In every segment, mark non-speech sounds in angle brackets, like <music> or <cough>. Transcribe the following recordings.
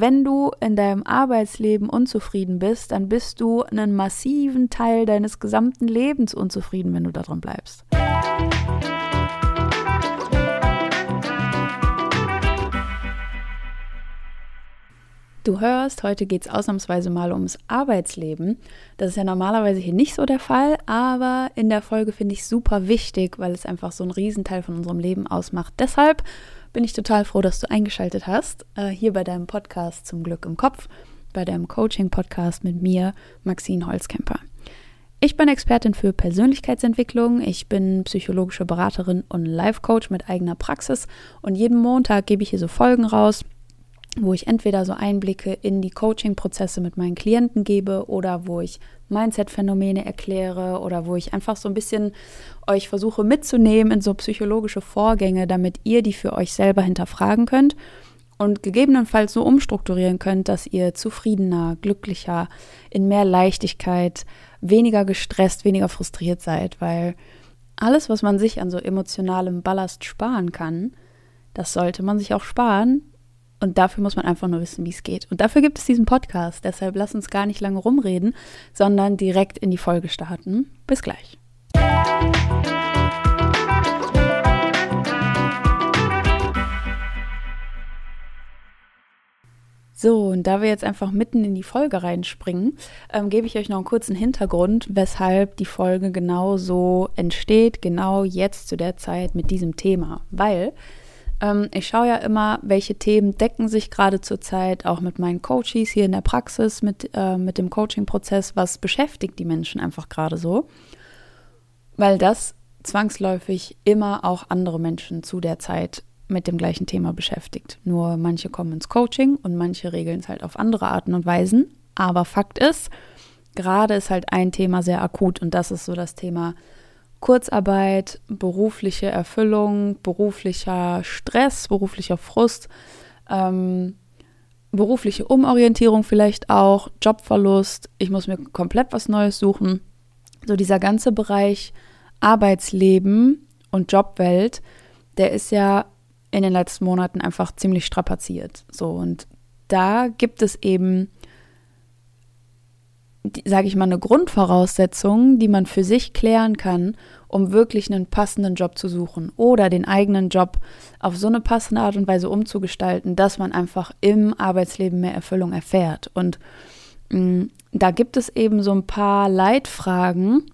Wenn du in deinem Arbeitsleben unzufrieden bist, dann bist du einen massiven Teil deines gesamten Lebens unzufrieden, wenn du daran bleibst. Du hörst, heute geht es ausnahmsweise mal ums Arbeitsleben. Das ist ja normalerweise hier nicht so der Fall, aber in der Folge finde ich super wichtig, weil es einfach so einen Riesenteil von unserem Leben ausmacht. Deshalb bin ich total froh, dass du eingeschaltet hast, äh, hier bei deinem Podcast zum Glück im Kopf, bei deinem Coaching-Podcast mit mir, Maxine Holzkemper. Ich bin Expertin für Persönlichkeitsentwicklung, ich bin psychologische Beraterin und Life-Coach mit eigener Praxis und jeden Montag gebe ich hier so Folgen raus wo ich entweder so Einblicke in die Coaching-Prozesse mit meinen Klienten gebe oder wo ich Mindset-Phänomene erkläre oder wo ich einfach so ein bisschen euch versuche mitzunehmen in so psychologische Vorgänge, damit ihr die für euch selber hinterfragen könnt und gegebenenfalls so umstrukturieren könnt, dass ihr zufriedener, glücklicher, in mehr Leichtigkeit, weniger gestresst, weniger frustriert seid, weil alles, was man sich an so emotionalem Ballast sparen kann, das sollte man sich auch sparen, und dafür muss man einfach nur wissen, wie es geht. Und dafür gibt es diesen Podcast. Deshalb lass uns gar nicht lange rumreden, sondern direkt in die Folge starten. Bis gleich. So, und da wir jetzt einfach mitten in die Folge reinspringen, ähm, gebe ich euch noch einen kurzen Hintergrund, weshalb die Folge genau so entsteht, genau jetzt zu der Zeit mit diesem Thema. Weil ähm, ich schaue ja immer, welche Themen decken sich gerade zurzeit auch mit meinen Coaches hier in der Praxis, mit, äh, mit dem Coaching-Prozess, was beschäftigt die Menschen einfach gerade so. Weil das zwangsläufig immer auch andere Menschen zu der Zeit mit dem gleichen Thema beschäftigt. Nur manche kommen ins Coaching und manche regeln es halt auf andere Arten und Weisen. Aber Fakt ist, gerade ist halt ein Thema sehr akut und das ist so das Thema Kurzarbeit, berufliche Erfüllung, beruflicher Stress, beruflicher Frust, ähm, berufliche Umorientierung vielleicht auch, Jobverlust, ich muss mir komplett was Neues suchen. So dieser ganze Bereich Arbeitsleben und Jobwelt, der ist ja in den letzten Monaten einfach ziemlich strapaziert. So und da gibt es eben sage ich mal, eine Grundvoraussetzung, die man für sich klären kann, um wirklich einen passenden Job zu suchen oder den eigenen Job auf so eine passende Art und Weise umzugestalten, dass man einfach im Arbeitsleben mehr Erfüllung erfährt. Und mh, mm, da gibt es eben so ein paar Leitfragen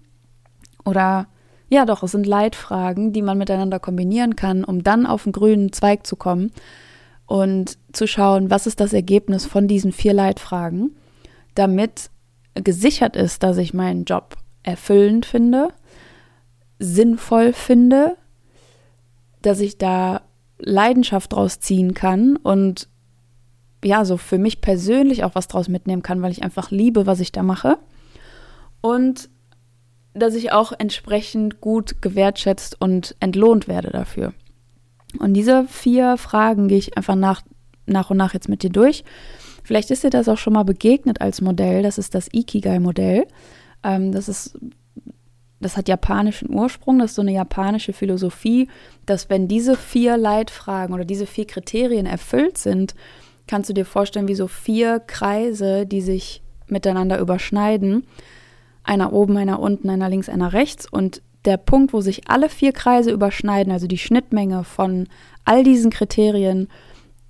oder ja doch, es sind Leitfragen, die man miteinander kombinieren kann, um dann auf einen grünen Zweig zu kommen und zu schauen, was ist das Ergebnis von diesen vier Leitfragen, damit gesichert ist, dass ich meinen Job erfüllend finde, sinnvoll finde, dass ich da Leidenschaft draus ziehen kann und ja, so für mich persönlich auch was draus mitnehmen kann, weil ich einfach liebe, was ich da mache. Und dass ich auch entsprechend gut gewertschätzt und entlohnt werde dafür. Und diese vier Fragen gehe ich einfach nach, nach und nach jetzt mit dir durch. Vielleicht ist dir das auch schon mal begegnet als Modell. Das ist das Ikigai-Modell. Ähm, das ist das hat japanischen Ursprung, das ist so eine japanische Philosophie, dass wenn diese vier Leitfragen oder diese vier Kriterien erfüllt sind, kannst du dir vorstellen, wie so vier Kreise, die sich miteinander überschneiden. Einer oben, einer unten, einer links, einer rechts. Und der Punkt, wo sich alle vier Kreise überschneiden, also die Schnittmenge von all diesen Kriterien,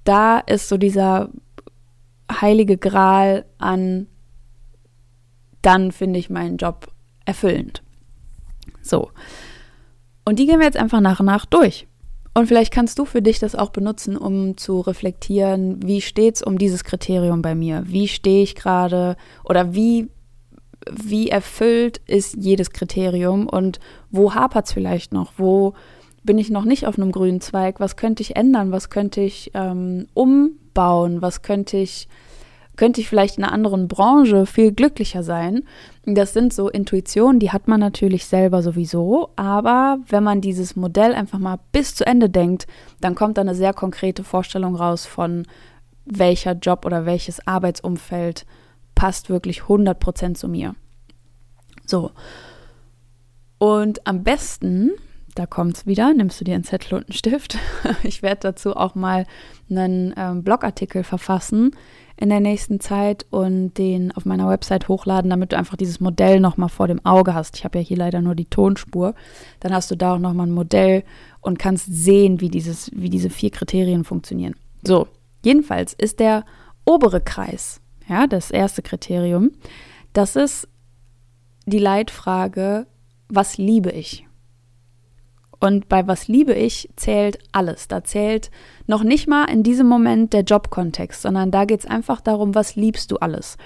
da ist so dieser heilige Gral an, dann finde ich meinen Job erfüllend. So. Und die gehen wir jetzt einfach nach und nach durch. Und vielleicht kannst du für dich das auch benutzen, um zu reflektieren, wie steht es um dieses Kriterium bei mir? Wie stehe ich gerade oder wie, wie erfüllt ist jedes Kriterium und wo hapert es vielleicht noch? Wo bin ich noch nicht auf einem grünen Zweig? Was könnte ich ändern? Was könnte ich ähm, umbauen? Was könnte ich könnte ich vielleicht in einer anderen Branche viel glücklicher sein. Das sind so Intuitionen, die hat man natürlich selber sowieso, aber wenn man dieses Modell einfach mal bis zu Ende denkt, dann kommt da eine sehr konkrete Vorstellung raus von welcher Job oder welches Arbeitsumfeld passt wirklich 100% zu mir. So. Und am besten da kommt es wieder, nimmst du dir einen Zettel und einen Stift. <laughs> Ich werde dazu auch mal einen ähm, Blogartikel verfassen in der nächsten Zeit und den auf meiner Website hochladen, damit du einfach dieses Modell nochmal vor dem Auge hast. Ich habe ja hier leider nur die Tonspur. Dann hast du da auch nochmal ein Modell und kannst sehen, wie, dieses, wie diese vier Kriterien funktionieren. So, jedenfalls ist der obere Kreis, ja, das erste Kriterium, das ist die Leitfrage, was liebe ich? Und bei was liebe ich zählt alles. Da zählt noch nicht mal in diesem Moment der Jobkontext, sondern da geht es einfach darum, was liebst du alles.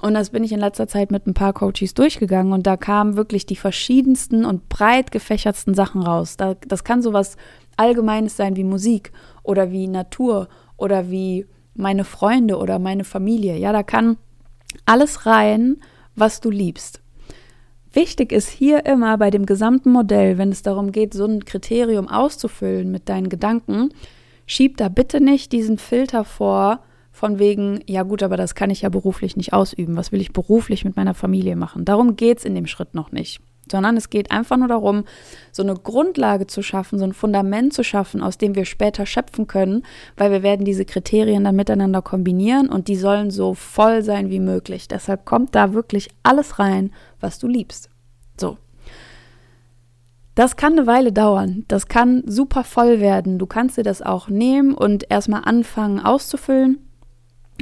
Und das bin ich in letzter Zeit mit ein paar Coaches durchgegangen und da kamen wirklich die verschiedensten und breit gefächertsten Sachen raus. Da, das kann sowas Allgemeines sein wie Musik oder wie Natur oder wie meine Freunde oder meine Familie. Ja, da kann alles rein, was du liebst. Wichtig ist hier immer bei dem gesamten Modell, wenn es darum geht, so ein Kriterium auszufüllen mit deinen Gedanken, schieb da bitte nicht diesen Filter vor, von wegen, ja gut, aber das kann ich ja beruflich nicht ausüben. Was will ich beruflich mit meiner Familie machen? Darum geht es in dem Schritt noch nicht. Sondern es geht einfach nur darum, so eine Grundlage zu schaffen, so ein Fundament zu schaffen, aus dem wir später schöpfen können, weil wir werden diese Kriterien dann miteinander kombinieren und die sollen so voll sein wie möglich. Deshalb kommt da wirklich alles rein, was du liebst. So. Das kann eine Weile dauern. Das kann super voll werden. Du kannst dir das auch nehmen und erstmal anfangen auszufüllen.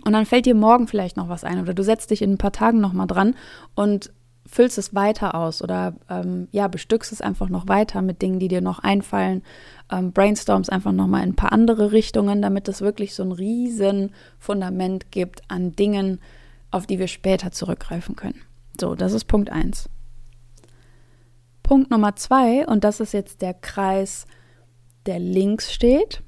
Und dann fällt dir morgen vielleicht noch was ein oder du setzt dich in ein paar Tagen nochmal dran und füllst es weiter aus oder ähm, ja, bestückst es einfach noch weiter mit Dingen, die dir noch einfallen. Ähm, brainstorms einfach nochmal in ein paar andere Richtungen, damit es wirklich so ein riesen Fundament gibt an Dingen, auf die wir später zurückgreifen können. So, das ist Punkt 1. Punkt Nummer 2, und das ist jetzt der Kreis, der links steht,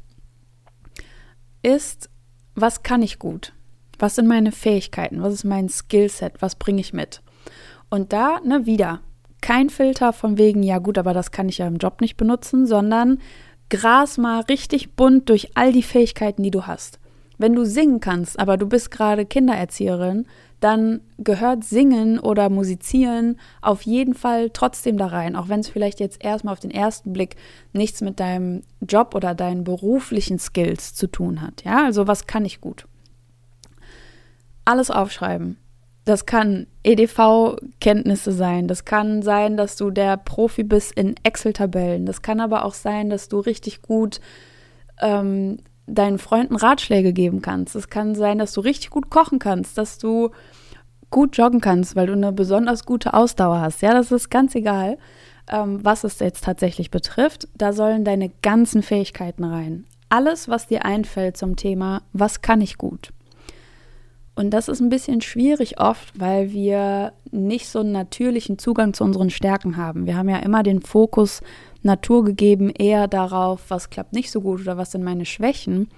ist, was kann ich gut? Was sind meine Fähigkeiten? Was ist mein Skillset? Was bringe ich mit? Und da, ne, wieder, kein Filter von wegen, ja gut, aber das kann ich ja im Job nicht benutzen, sondern gras mal richtig bunt durch all die Fähigkeiten, die du hast. Wenn du singen kannst, aber du bist gerade Kindererzieherin, dann gehört Singen oder Musizieren auf jeden Fall trotzdem da rein, auch wenn es vielleicht jetzt erstmal auf den ersten Blick nichts mit deinem Job oder deinen beruflichen Skills zu tun hat. Ja, also was kann ich gut? Alles aufschreiben. Das kann EDV-Kenntnisse sein. Das kann sein, dass du der Profi bist in Excel-Tabellen. Das kann aber auch sein, dass du richtig gut ähm, deinen Freunden Ratschläge geben kannst. Es kann sein, dass du richtig gut kochen kannst, dass du gut joggen kannst, weil du eine besonders gute Ausdauer hast. Ja, das ist ganz egal, ähm, was es jetzt tatsächlich betrifft. Da sollen deine ganzen Fähigkeiten rein. Alles, was dir einfällt zum Thema, was kann ich gut? Und das ist ein bisschen schwierig oft, weil wir nicht so einen natürlichen Zugang zu unseren Stärken haben. Wir haben ja immer den Fokus Natur gegeben eher darauf, was klappt nicht so gut oder was sind meine Schwächen.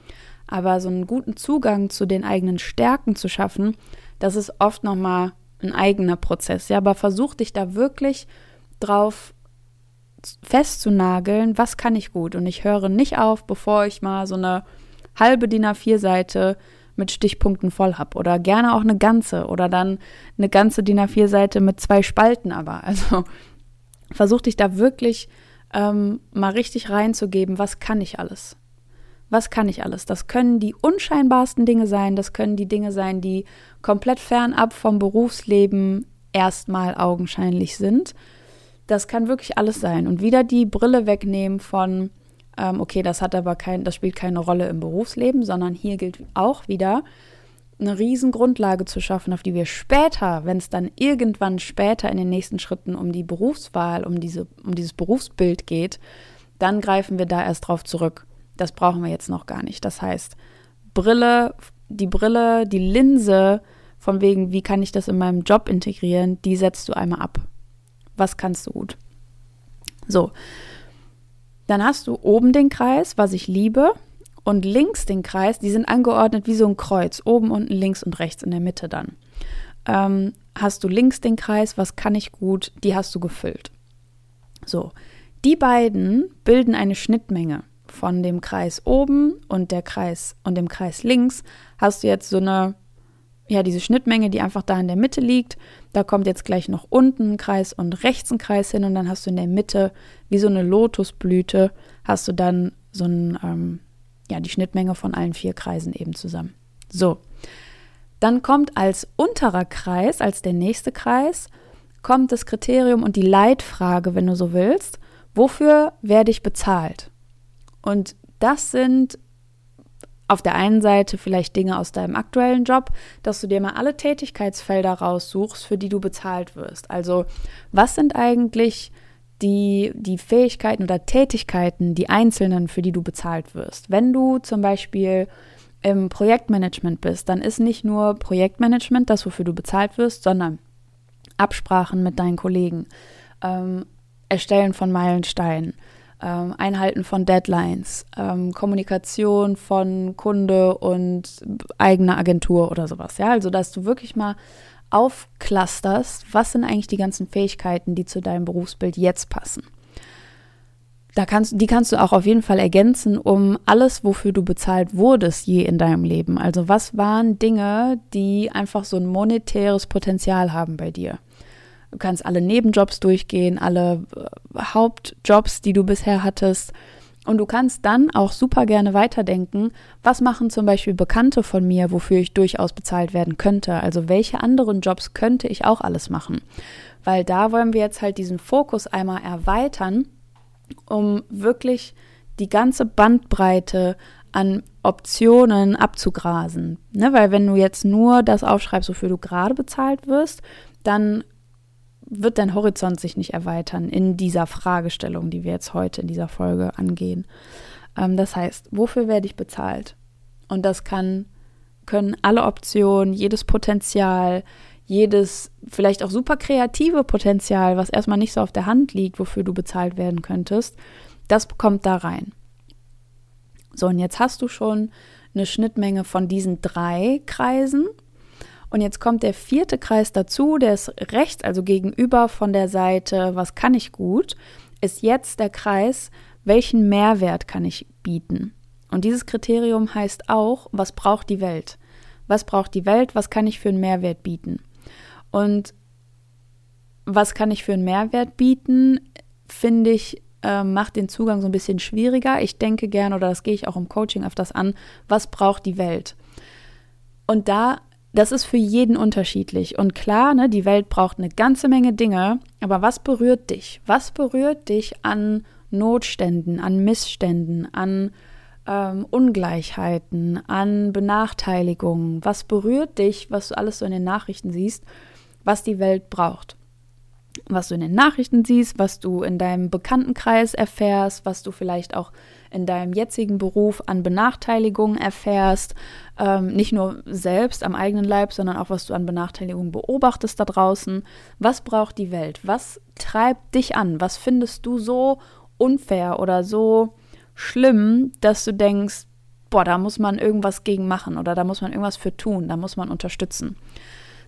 Aber so einen guten Zugang zu den eigenen Stärken zu schaffen, das ist oft nochmal ein eigener Prozess. Ja, aber versuch dich da wirklich drauf festzunageln, was kann ich gut. Und ich höre nicht auf, bevor ich mal so eine halbe DIN A4-Seite mit Stichpunkten voll habe. Oder gerne auch eine ganze. Oder dann eine ganze DIN A4-Seite mit zwei Spalten aber. <laughs> Also versuch dich da wirklich ähm, mal richtig reinzugeben, was kann ich alles? Was kann ich alles? Das können die unscheinbarsten Dinge sein, das können die Dinge sein, die komplett fernab vom Berufsleben erstmal augenscheinlich sind. Das kann wirklich alles sein. Und wieder die Brille wegnehmen von, ähm, okay, das hat aber kein, das spielt keine Rolle im Berufsleben, sondern hier gilt auch wieder, eine riesen Grundlage zu schaffen, auf die wir später, wenn es dann irgendwann später in den nächsten Schritten um die Berufswahl, um, diese, um dieses Berufsbild geht, dann greifen wir da erst drauf zurück. Das brauchen wir jetzt noch gar nicht. Das heißt, Brille, die Brille, die Linse, von wegen, wie kann ich das in meinem Job integrieren, die setzt du einmal ab. Was kannst du gut? So. Dann hast du oben den Kreis, was ich liebe und links den Kreis, die sind angeordnet wie so ein Kreuz, oben, unten, links und rechts in der Mitte dann. Ähm, hast du links den Kreis, was kann ich gut, die hast du gefüllt. So, die beiden bilden eine Schnittmenge. Von dem Kreis oben und der Kreis und dem Kreis links hast du jetzt so eine, ja, diese Schnittmenge, die einfach da in der Mitte liegt. Da kommt jetzt gleich noch unten ein Kreis und rechts ein Kreis hin und dann hast du in der Mitte, wie so eine Lotusblüte, hast du dann so ein, ähm, ja, die Schnittmenge von allen vier Kreisen eben zusammen. So. Dann kommt als unterer Kreis, als der nächste Kreis, kommt das Kriterium und die Leitfrage, wenn du so willst. Wofür werde ich bezahlt? Und das sind auf der einen Seite vielleicht Dinge aus deinem aktuellen Job, dass du dir mal alle Tätigkeitsfelder raussuchst, für die du bezahlt wirst. Also was sind eigentlich die, die Fähigkeiten oder Tätigkeiten, die einzelnen, für die du bezahlt wirst? Wenn du zum Beispiel im Projektmanagement bist, dann ist nicht nur Projektmanagement das, wofür du bezahlt wirst, sondern Absprachen mit deinen Kollegen, ähm, Erstellen von Meilensteinen, ähm, Einhalten von Deadlines, ähm, Kommunikation von Kunde und eigener Agentur oder sowas. Ja, also dass du wirklich mal aufclusterst, was sind eigentlich die ganzen Fähigkeiten, die zu deinem Berufsbild jetzt passen. Da kannst, die kannst du auch auf jeden Fall ergänzen um alles, wofür du bezahlt wurdest je in deinem Leben. Also was waren Dinge, die einfach so ein monetäres Potenzial haben bei dir? Du kannst alle Nebenjobs durchgehen, alle äh, Hauptjobs, die du bisher hattest. Und du kannst dann auch super gerne weiterdenken, was machen zum Beispiel Bekannte von mir, wofür ich durchaus bezahlt werden könnte. Also welche anderen Jobs könnte ich auch alles machen? Weil da wollen wir jetzt halt diesen Fokus einmal erweitern, um wirklich die ganze Bandbreite an Optionen abzugrasen. Ne? Weil wenn du jetzt nur das aufschreibst, wofür du gerade bezahlt wirst, dann wird dein Horizont sich nicht erweitern in dieser Fragestellung, die wir jetzt heute in dieser Folge angehen. Ähm, das heißt, wofür werde ich bezahlt? Und das kann, können alle Optionen, jedes Potenzial, jedes vielleicht auch super kreative Potenzial, was erstmal nicht so auf der Hand liegt, wofür du bezahlt werden könntest, das kommt da rein. So, und jetzt hast du schon eine Schnittmenge von diesen drei Kreisen und jetzt kommt der vierte Kreis dazu, der ist rechts, also gegenüber von der Seite, was kann ich gut, ist jetzt der Kreis, welchen Mehrwert kann ich bieten. Und dieses Kriterium heißt auch, was braucht die Welt? Was braucht die Welt? Was kann ich für einen Mehrwert bieten? Und was kann ich für einen Mehrwert bieten, finde ich, äh, macht den Zugang so ein bisschen schwieriger. Ich denke gern, oder das gehe ich auch im Coaching öfters an, was braucht die Welt? Und da das ist für jeden unterschiedlich. Und klar, ne, die Welt braucht eine ganze Menge Dinge, aber was berührt dich? Was berührt dich an Notständen, an Missständen, an ähm, Ungleichheiten, an Benachteiligungen? Was berührt dich, was du alles so in den Nachrichten siehst, was die Welt braucht? Was du in den Nachrichten siehst, was du in deinem Bekanntenkreis erfährst, was du vielleicht auch in deinem jetzigen Beruf an Benachteiligungen erfährst, ähm, nicht nur selbst am eigenen Leib, sondern auch was du an Benachteiligungen beobachtest da draußen. Was braucht die Welt? Was treibt dich an? Was findest du so unfair oder so schlimm, dass du denkst, boah, da muss man irgendwas gegen machen oder da muss man irgendwas für tun, da muss man unterstützen.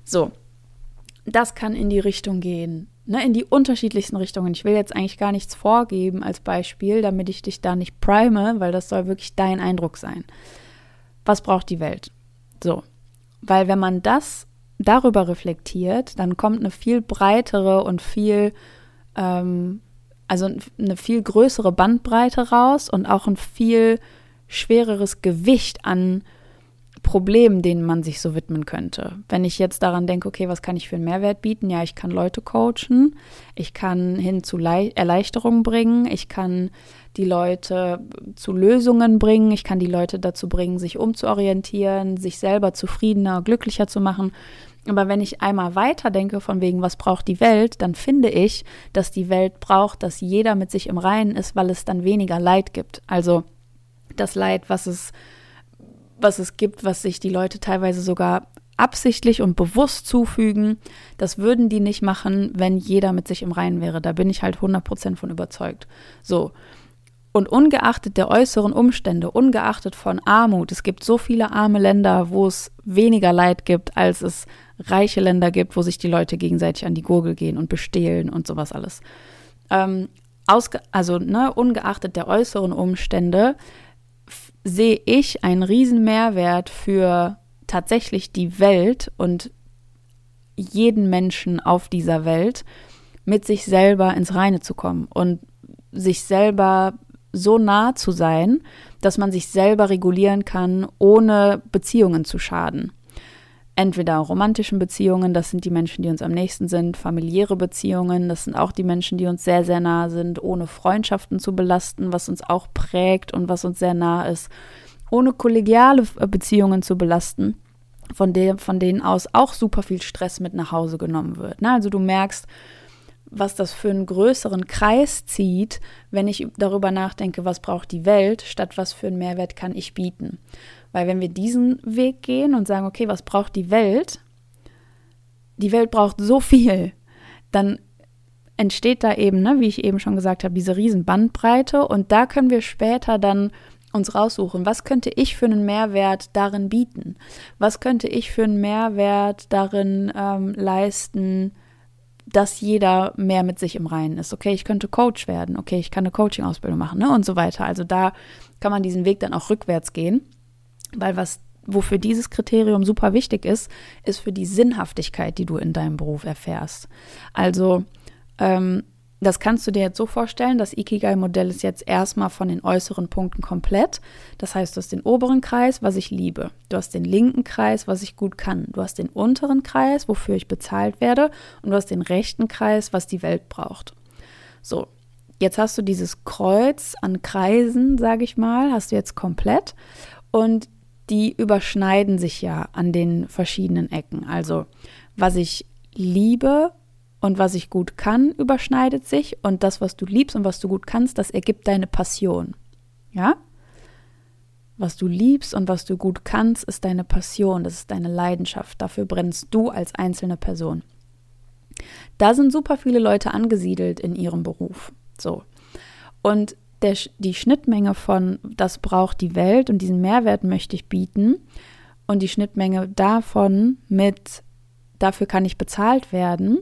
So, das kann in die Richtung gehen ne, in die unterschiedlichsten Richtungen. Ich will jetzt eigentlich gar nichts vorgeben als Beispiel, damit ich dich da nicht prime, weil das soll wirklich dein Eindruck sein. Was braucht die Welt? So, weil wenn man das darüber reflektiert, dann kommt eine viel breitere und viel, ähm, also eine viel größere Bandbreite raus und auch ein viel schwereres Gewicht an Problemen, denen man sich so widmen könnte. Wenn ich jetzt daran denke, okay, was kann ich für einen Mehrwert bieten? Ja, ich kann Leute coachen, ich kann hin zu Le Erleichterung bringen, ich kann die Leute zu Lösungen bringen, ich kann die Leute dazu bringen, sich umzuorientieren, sich selber zufriedener, glücklicher zu machen. Aber wenn ich einmal weiter denke, von wegen, was braucht die Welt, dann finde ich, dass die Welt braucht, dass jeder mit sich im Reinen ist, weil es dann weniger Leid gibt. Also das Leid, was es was es gibt, was sich die Leute teilweise sogar absichtlich und bewusst zufügen. Das würden die nicht machen, wenn jeder mit sich im Reinen wäre. Da bin ich halt 100% von überzeugt. So. Und ungeachtet der äußeren Umstände, ungeachtet von Armut, es gibt so viele arme Länder, wo es weniger Leid gibt, als es reiche Länder gibt, wo sich die Leute gegenseitig an die Gurgel gehen und bestehlen und sowas alles. Ähm, also ne, ungeachtet der äußeren Umstände sehe ich einen riesen Mehrwert für tatsächlich die Welt und jeden Menschen auf dieser Welt mit sich selber ins Reine zu kommen und sich selber so nah zu sein, dass man sich selber regulieren kann, ohne Beziehungen zu schaden. Entweder romantischen Beziehungen, das sind die Menschen, die uns am nächsten sind, familiäre Beziehungen, das sind auch die Menschen, die uns sehr, sehr nah sind, ohne Freundschaften zu belasten, was uns auch prägt und was uns sehr nah ist, ohne kollegiale Beziehungen zu belasten, von, der, von denen aus auch super viel Stress mit nach Hause genommen wird. Ne? Also du merkst, was das für einen größeren Kreis zieht, wenn ich darüber nachdenke, was braucht die Welt, statt was für einen Mehrwert kann ich bieten. Weil wenn wir diesen Weg gehen und sagen, okay, was braucht die Welt? Die Welt braucht so viel, dann entsteht da eben, ne, wie ich eben schon gesagt habe, diese riesen Bandbreite und da können wir später dann uns raussuchen, was könnte ich für einen Mehrwert darin bieten? Was könnte ich für einen Mehrwert darin ähm, leisten, dass jeder mehr mit sich im Reinen ist. Okay, ich könnte Coach werden, okay, ich kann eine Coaching-Ausbildung machen ne, und so weiter. Also da kann man diesen Weg dann auch rückwärts gehen, weil was wofür dieses Kriterium super wichtig ist, ist für die Sinnhaftigkeit, die du in deinem Beruf erfährst. Also ähm, das kannst du dir jetzt so vorstellen, das Ikigai-Modell ist jetzt erstmal von den äußeren Punkten komplett. Das heißt, du hast den oberen Kreis, was ich liebe. Du hast den linken Kreis, was ich gut kann. Du hast den unteren Kreis, wofür ich bezahlt werde. Und du hast den rechten Kreis, was die Welt braucht. So, jetzt hast du dieses Kreuz an Kreisen, sage ich mal, hast du jetzt komplett. Und die überschneiden sich ja an den verschiedenen Ecken. Also, was ich liebe, und was ich gut kann, überschneidet sich und das, was du liebst und was du gut kannst, das ergibt deine Passion. Ja? Was du liebst und was du gut kannst, ist deine Passion, das ist deine Leidenschaft. Dafür brennst du als einzelne Person. Da sind super viele Leute angesiedelt in ihrem Beruf. So. Und der, die Schnittmenge von das braucht die Welt und diesen Mehrwert möchte ich bieten und die Schnittmenge davon mit dafür kann ich bezahlt werden,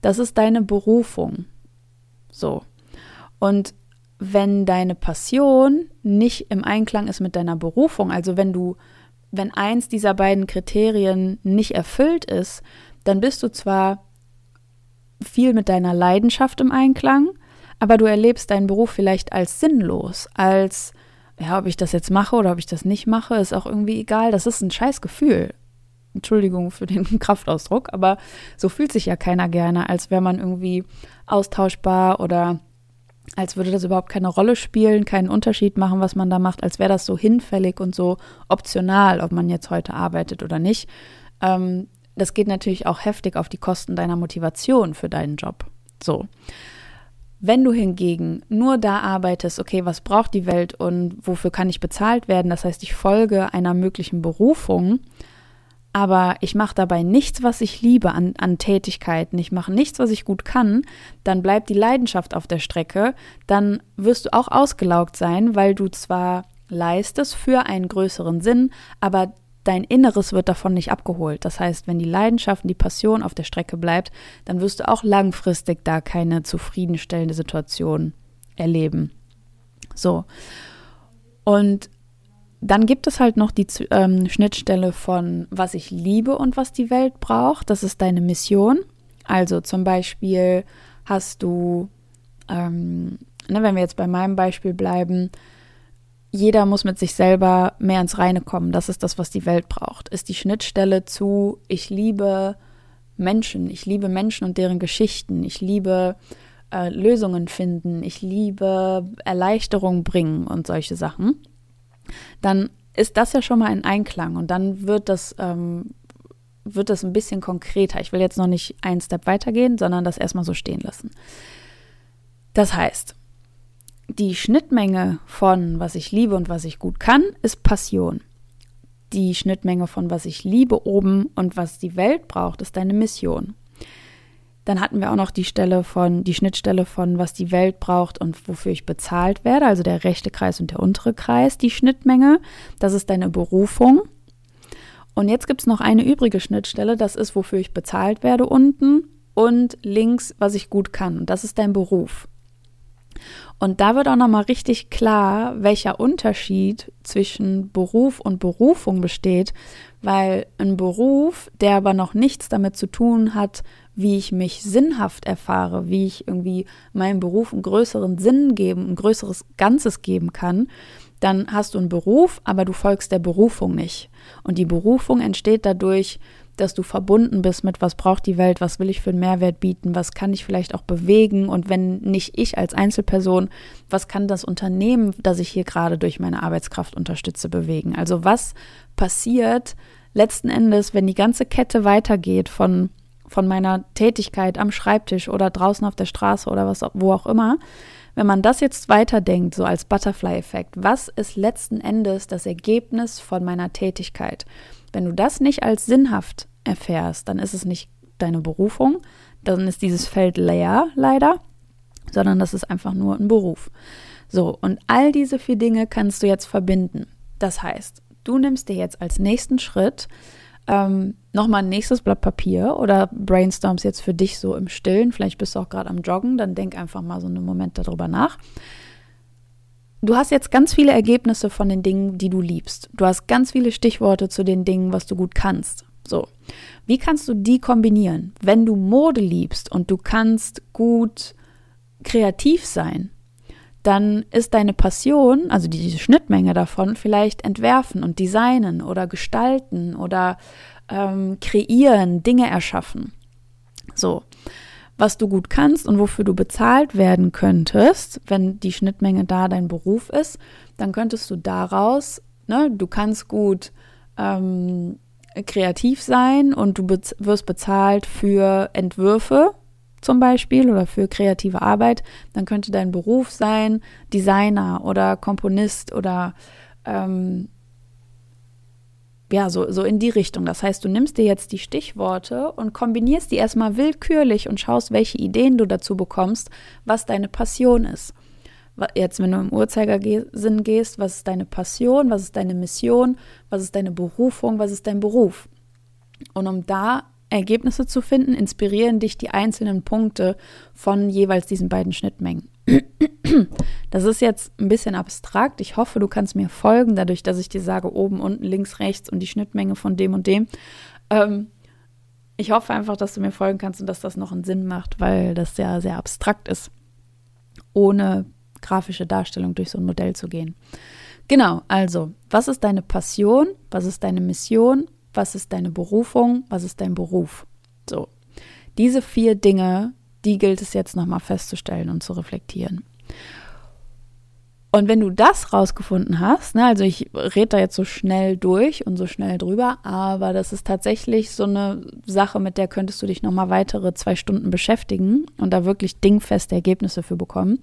das ist deine Berufung. So. Und wenn deine Passion nicht im Einklang ist mit deiner Berufung, also wenn du, wenn eins dieser beiden Kriterien nicht erfüllt ist, dann bist du zwar viel mit deiner Leidenschaft im Einklang, aber du erlebst deinen Beruf vielleicht als sinnlos, als ja, ob ich das jetzt mache oder ob ich das nicht mache, ist auch irgendwie egal. Das ist ein scheiß Gefühl. Entschuldigung für den <laughs> Kraftausdruck, aber so fühlt sich ja keiner gerne, als wäre man irgendwie austauschbar oder als würde das überhaupt keine Rolle spielen, keinen Unterschied machen, was man da macht, als wäre das so hinfällig und so optional, ob man jetzt heute arbeitet oder nicht. Ähm, das geht natürlich auch heftig auf die Kosten deiner Motivation für deinen Job. So. Wenn du hingegen nur da arbeitest, okay, was braucht die Welt und wofür kann ich bezahlt werden, das heißt, ich folge einer möglichen Berufung, aber ich mache dabei nichts, was ich liebe an, an Tätigkeiten, ich mache nichts, was ich gut kann, dann bleibt die Leidenschaft auf der Strecke, dann wirst du auch ausgelaugt sein, weil du zwar leistest für einen größeren Sinn, aber dein Inneres wird davon nicht abgeholt. Das heißt, wenn die Leidenschaft und die Passion auf der Strecke bleibt, dann wirst du auch langfristig da keine zufriedenstellende Situation erleben. So. Und dann gibt es halt noch die ähm, Schnittstelle von, was ich liebe und was die Welt braucht. Das ist deine Mission. Also zum Beispiel hast du, ähm, ne, wenn wir jetzt bei meinem Beispiel bleiben, jeder muss mit sich selber mehr ins Reine kommen. Das ist das, was die Welt braucht. Ist die Schnittstelle zu, ich liebe Menschen, ich liebe Menschen und deren Geschichten, ich liebe äh, Lösungen finden, ich liebe Erleichterung bringen und solche Sachen dann ist das ja schon mal ein Einklang und dann wird das, ähm, wird das ein bisschen konkreter. Ich will jetzt noch nicht einen Step weitergehen, sondern das erstmal so stehen lassen. Das heißt, die Schnittmenge von was ich liebe und was ich gut kann, ist Passion. Die Schnittmenge von was ich liebe oben und was die Welt braucht, ist deine Mission. Dann hatten wir auch noch die Stelle von, die Schnittstelle von, was die Welt braucht und wofür ich bezahlt werde, also der rechte Kreis und der untere Kreis, die Schnittmenge. Das ist deine Berufung. Und jetzt gibt es noch eine übrige Schnittstelle, das ist, wofür ich bezahlt werde unten und links, was ich gut kann. Und das ist dein Beruf. Und da wird auch nochmal richtig klar, welcher Unterschied zwischen Beruf und Berufung besteht, weil ein Beruf, der aber noch nichts damit zu tun hat, wie ich mich sinnhaft erfahre, wie ich irgendwie meinem Beruf einen größeren Sinn geben, ein größeres Ganzes geben kann, dann hast du einen Beruf, aber du folgst der Berufung nicht. Und die Berufung entsteht dadurch, dass du verbunden bist mit, was braucht die Welt, was will ich für einen Mehrwert bieten, was kann ich vielleicht auch bewegen und wenn nicht ich als Einzelperson, was kann das Unternehmen, das ich hier gerade durch meine Arbeitskraft unterstütze, bewegen. Also was passiert letzten Endes, wenn die ganze Kette weitergeht von, von meiner Tätigkeit am Schreibtisch oder draußen auf der Straße oder was, wo auch immer, wenn man das jetzt weiterdenkt, so als Butterfly-Effekt, was ist letzten Endes das Ergebnis von meiner Tätigkeit? Wenn du das nicht als sinnhaft erfährst, dann ist es nicht deine Berufung, dann ist dieses Feld leer leider, sondern das ist einfach nur ein Beruf. So, und all diese vier Dinge kannst du jetzt verbinden. Das heißt, du nimmst dir jetzt als nächsten Schritt ähm, nochmal ein nächstes Blatt Papier oder brainstormst jetzt für dich so im Stillen. Vielleicht bist du auch gerade am Joggen, dann denk einfach mal so einen Moment darüber nach. Du hast jetzt ganz viele Ergebnisse von den Dingen, die du liebst. Du hast ganz viele Stichworte zu den Dingen, was du gut kannst. So, wie kannst du die kombinieren? Wenn du Mode liebst und du kannst gut kreativ sein, dann ist deine Passion, also diese Schnittmenge davon, vielleicht entwerfen und designen oder gestalten oder ähm, kreieren, Dinge erschaffen. So, was du gut kannst und wofür du bezahlt werden könntest, wenn die Schnittmenge da dein Beruf ist, dann könntest du daraus, ne, du kannst gut ähm, kreativ sein und du bez wirst bezahlt für Entwürfe zum Beispiel oder für kreative Arbeit, dann könnte dein Beruf sein Designer oder Komponist oder ähm, ja, so, so in die Richtung. Das heißt, du nimmst dir jetzt die Stichworte und kombinierst die erstmal willkürlich und schaust, welche Ideen du dazu bekommst, was deine Passion ist. Jetzt, wenn du im Uhrzeigersinn gehst, was ist deine Passion, was ist deine Mission, was ist deine Berufung, was ist dein Beruf? Und um da Ergebnisse zu finden, inspirieren dich die einzelnen Punkte von jeweils diesen beiden Schnittmengen. <clears throat> Das ist jetzt ein bisschen abstrakt. Ich hoffe, du kannst mir folgen, dadurch, dass ich dir sage, oben, unten, links, rechts und die Schnittmenge von dem und dem. Ähm, ich hoffe einfach, dass du mir folgen kannst und dass das noch einen Sinn macht, weil das ja sehr abstrakt ist, ohne grafische Darstellung durch so ein Modell zu gehen. Genau, also, was ist deine Passion? Was ist deine Mission? was ist deine Berufung, was ist dein Beruf. So, diese vier Dinge, die gilt es jetzt nochmal festzustellen und zu reflektieren. Und wenn du das rausgefunden hast, ne, also ich rede da jetzt so schnell durch und so schnell drüber, aber das ist tatsächlich so eine Sache, mit der könntest du dich nochmal weitere zwei Stunden beschäftigen und da wirklich dingfeste Ergebnisse für bekommen.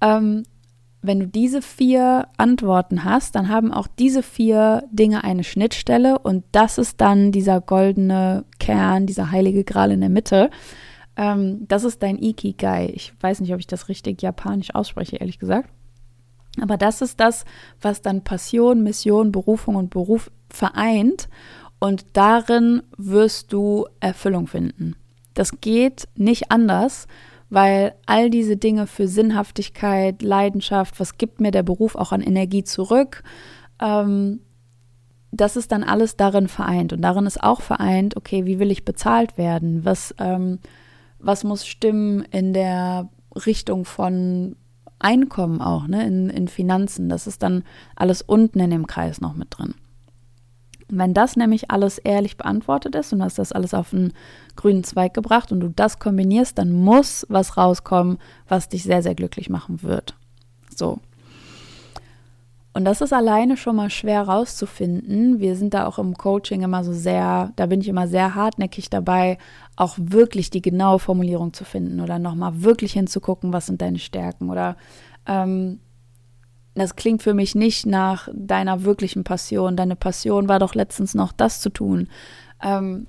Ähm, wenn du diese vier Antworten hast, dann haben auch diese vier Dinge eine Schnittstelle und das ist dann dieser goldene Kern, dieser heilige Gral in der Mitte. Ähm, das ist dein Ikigai. Ich weiß nicht, ob ich das richtig japanisch ausspreche, ehrlich gesagt. Aber das ist das, was dann Passion, Mission, Berufung und Beruf vereint und darin wirst du Erfüllung finden. Das geht nicht anders, weil all diese Dinge für Sinnhaftigkeit, Leidenschaft, was gibt mir der Beruf auch an Energie zurück, ähm, das ist dann alles darin vereint. Und darin ist auch vereint, okay, wie will ich bezahlt werden? Was, ähm, was muss stimmen in der Richtung von Einkommen auch, ne, in, in Finanzen? Das ist dann alles unten in dem Kreis noch mit drin. Wenn das nämlich alles ehrlich beantwortet ist und du hast das alles auf einen grünen Zweig gebracht und du das kombinierst, dann muss was rauskommen, was dich sehr, sehr glücklich machen wird. So. Und das ist alleine schon mal schwer rauszufinden. Wir sind da auch im Coaching immer so sehr, da bin ich immer sehr hartnäckig dabei, auch wirklich die genaue Formulierung zu finden oder nochmal wirklich hinzugucken, was sind deine Stärken oder ähm, das klingt für mich nicht nach deiner wirklichen Passion. Deine Passion war doch letztens noch das zu tun. Ähm,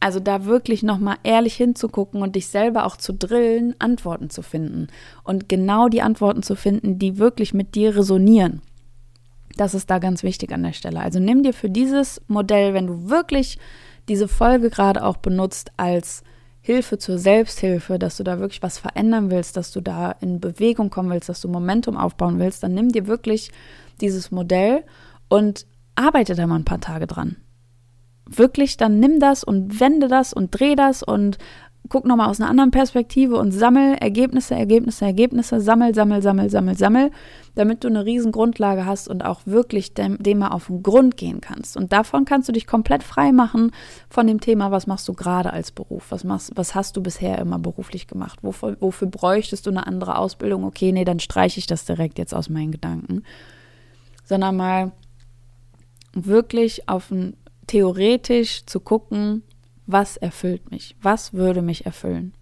also da wirklich nochmal ehrlich hinzugucken und dich selber auch zu drillen, Antworten zu finden. Und genau die Antworten zu finden, die wirklich mit dir resonieren. Das ist da ganz wichtig an der Stelle. Also nimm dir für dieses Modell, wenn du wirklich diese Folge gerade auch benutzt als Hilfe zur Selbsthilfe, dass du da wirklich was verändern willst, dass du da in Bewegung kommen willst, dass du Momentum aufbauen willst, dann nimm dir wirklich dieses Modell und arbeite da mal ein paar Tage dran. Wirklich, dann nimm das und wende das und dreh das und guck nochmal aus einer anderen Perspektive und sammel Ergebnisse, Ergebnisse, Ergebnisse, sammel, sammel, sammel, sammel, sammel, damit du eine riesen Grundlage hast und auch wirklich dem, dem mal auf den Grund gehen kannst. Und davon kannst du dich komplett frei machen von dem Thema, was machst du gerade als Beruf? Was machst, was hast du bisher immer beruflich gemacht? Wofür, wofür bräuchtest du eine andere Ausbildung? Okay, nee, dann streiche ich das direkt jetzt aus meinen Gedanken. Sondern mal wirklich auf ein theoretisch zu gucken, was erfüllt mich? Was würde mich erfüllen?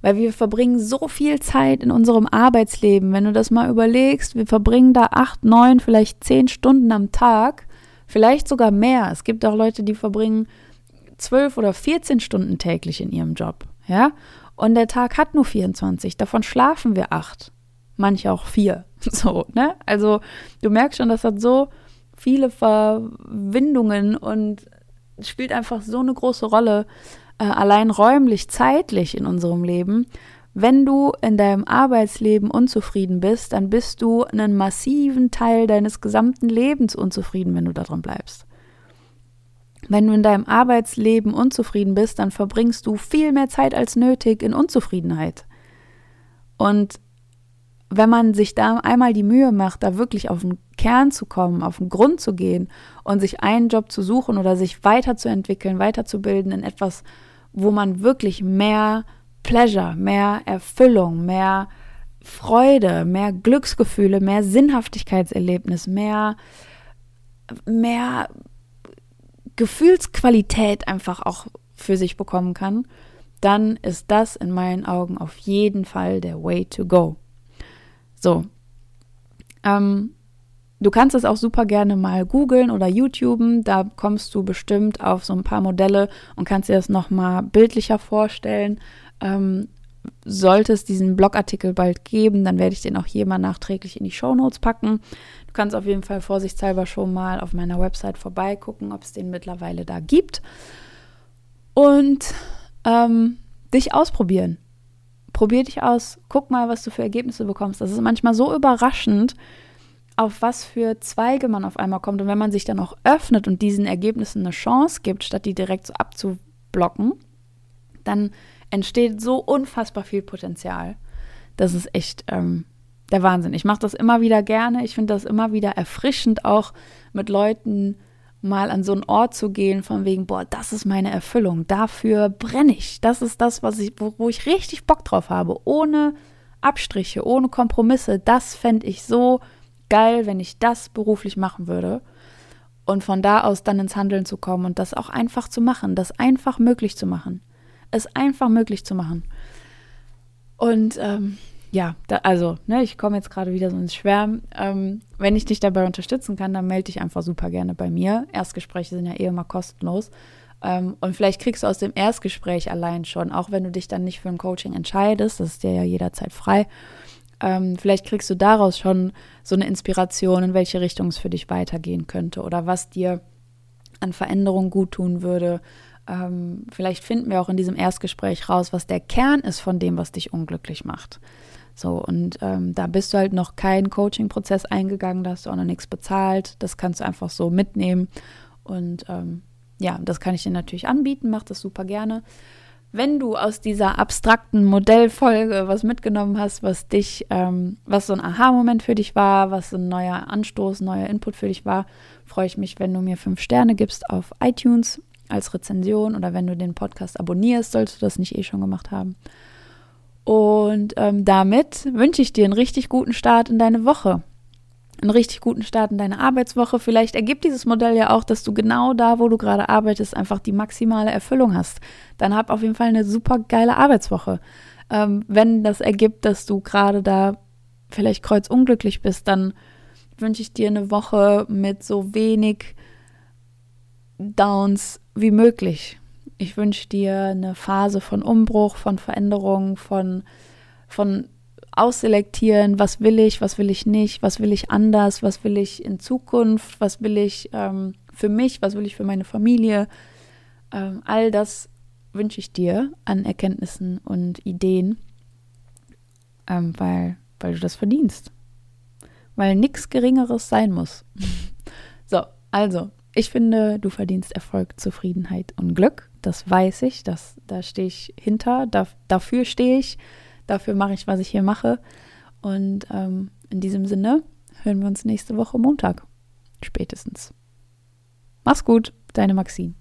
Weil wir verbringen so viel Zeit in unserem Arbeitsleben. Wenn du das mal überlegst, wir verbringen da acht, neun, vielleicht zehn Stunden am Tag, vielleicht sogar mehr. Es gibt auch Leute, die verbringen zwölf oder 14 Stunden täglich in ihrem Job. Ja? Und der Tag hat nur 24. Davon schlafen wir acht. Manche auch vier. <laughs> So, ne? Also, du merkst schon, das hat so viele Verwindungen und spielt einfach so eine große Rolle, äh, allein räumlich, zeitlich in unserem Leben. Wenn du in deinem Arbeitsleben unzufrieden bist, dann bist du einen massiven Teil deines gesamten Lebens unzufrieden, wenn du darin bleibst. Wenn du in deinem Arbeitsleben unzufrieden bist, dann verbringst du viel mehr Zeit als nötig in Unzufriedenheit. Und wenn man sich da einmal die Mühe macht, da wirklich auf den Kern zu kommen, auf den Grund zu gehen und sich einen Job zu suchen oder sich weiterzuentwickeln, weiterzubilden in etwas, wo man wirklich mehr Pleasure, mehr Erfüllung, mehr Freude, mehr Glücksgefühle, mehr Sinnhaftigkeitserlebnis, mehr, mehr Gefühlsqualität einfach auch für sich bekommen kann, dann ist das in meinen Augen auf jeden Fall der Way to go. So. Ähm, du kannst es auch super gerne mal googeln oder YouTuben. Da kommst du bestimmt auf so ein paar Modelle und kannst dir das nochmal bildlicher vorstellen. Ähm, sollte es diesen Blogartikel bald geben, dann werde ich den auch hier mal nachträglich in die Show Notes packen. Du kannst auf jeden Fall vorsichtshalber schon mal auf meiner Website vorbeigucken, ob es den mittlerweile da gibt. Und ähm, dich ausprobieren probier dich aus, guck mal, was du für Ergebnisse bekommst. Das ist manchmal so überraschend, auf was für Zweige man auf einmal kommt. Und wenn man sich dann auch öffnet und diesen Ergebnissen eine Chance gibt, statt die direkt so abzublocken, dann entsteht so unfassbar viel Potenzial. Das ist echt ähm, der Wahnsinn. Ich mache das immer wieder gerne. Ich finde das immer wieder erfrischend, auch mit Leuten mal an so einen Ort zu gehen, von wegen, boah, das ist meine Erfüllung, dafür brenne ich. Das ist das, was ich, wo, wo ich richtig Bock drauf habe, ohne Abstriche, ohne Kompromisse. Das fände ich so geil, wenn ich das beruflich machen würde. Und von da aus dann ins Handeln zu kommen und das auch einfach zu machen, das einfach möglich zu machen. Es einfach möglich zu machen. Und ähm, ja, da, also, ne, ich komme jetzt gerade wieder so ins Schwärmen. Ähm, wenn ich dich dabei unterstützen kann, dann melde dich einfach super gerne bei mir. Erstgespräche sind ja eh immer kostenlos. Ähm, und vielleicht kriegst du aus dem Erstgespräch allein schon, auch wenn du dich dann nicht für ein Coaching entscheidest, das ist dir ja jederzeit frei, ähm, vielleicht kriegst du daraus schon so eine Inspiration, in welche Richtung es für dich weitergehen könnte oder was dir an Veränderungen gut tun würde. Ähm, vielleicht finden wir auch in diesem Erstgespräch raus, was der Kern ist von dem, was dich unglücklich macht. So, und ähm, da bist du halt noch keinen Coaching-Prozess eingegangen, da hast du auch noch nichts bezahlt. Das kannst du einfach so mitnehmen. Und ähm, ja, das kann ich dir natürlich anbieten, mach das super gerne. Wenn du aus dieser abstrakten Modellfolge was mitgenommen hast, was dich, ähm, was so ein Aha-Moment für dich war, was so ein neuer Anstoß, neuer Input für dich war, freue ich mich, wenn du mir fünf Sterne gibst auf iTunes als Rezension oder wenn du den Podcast abonnierst, sollst du das nicht eh schon gemacht haben. Und ähm, damit wünsche ich dir einen richtig guten Start in deine Woche. Einen richtig guten Start in deine Arbeitswoche. Vielleicht ergibt dieses Modell ja auch, dass du genau da, wo du gerade arbeitest, einfach die maximale Erfüllung hast. Dann hab auf jeden Fall eine super geile Arbeitswoche. Ähm, wenn das ergibt, dass du gerade da vielleicht kreuzunglücklich bist, dann wünsche ich dir eine Woche mit so wenig Downs wie möglich. Ich wünsche dir eine Phase von Umbruch, von Veränderung, von, von Ausselektieren, was will ich, was will ich nicht, was will ich anders, was will ich in Zukunft, was will ich ähm, für mich, was will ich für meine Familie. Ähm, all das wünsche ich dir an Erkenntnissen und Ideen, ähm, weil, weil du das verdienst. Weil nichts Geringeres sein muss. <laughs> so, also, ich finde, du verdienst Erfolg, Zufriedenheit und Glück. Das weiß ich, das, da stehe ich hinter, da, dafür stehe ich, dafür mache ich, was ich hier mache. Und ähm, in diesem Sinne hören wir uns nächste Woche Montag. Spätestens. Mach's gut, deine Maxine.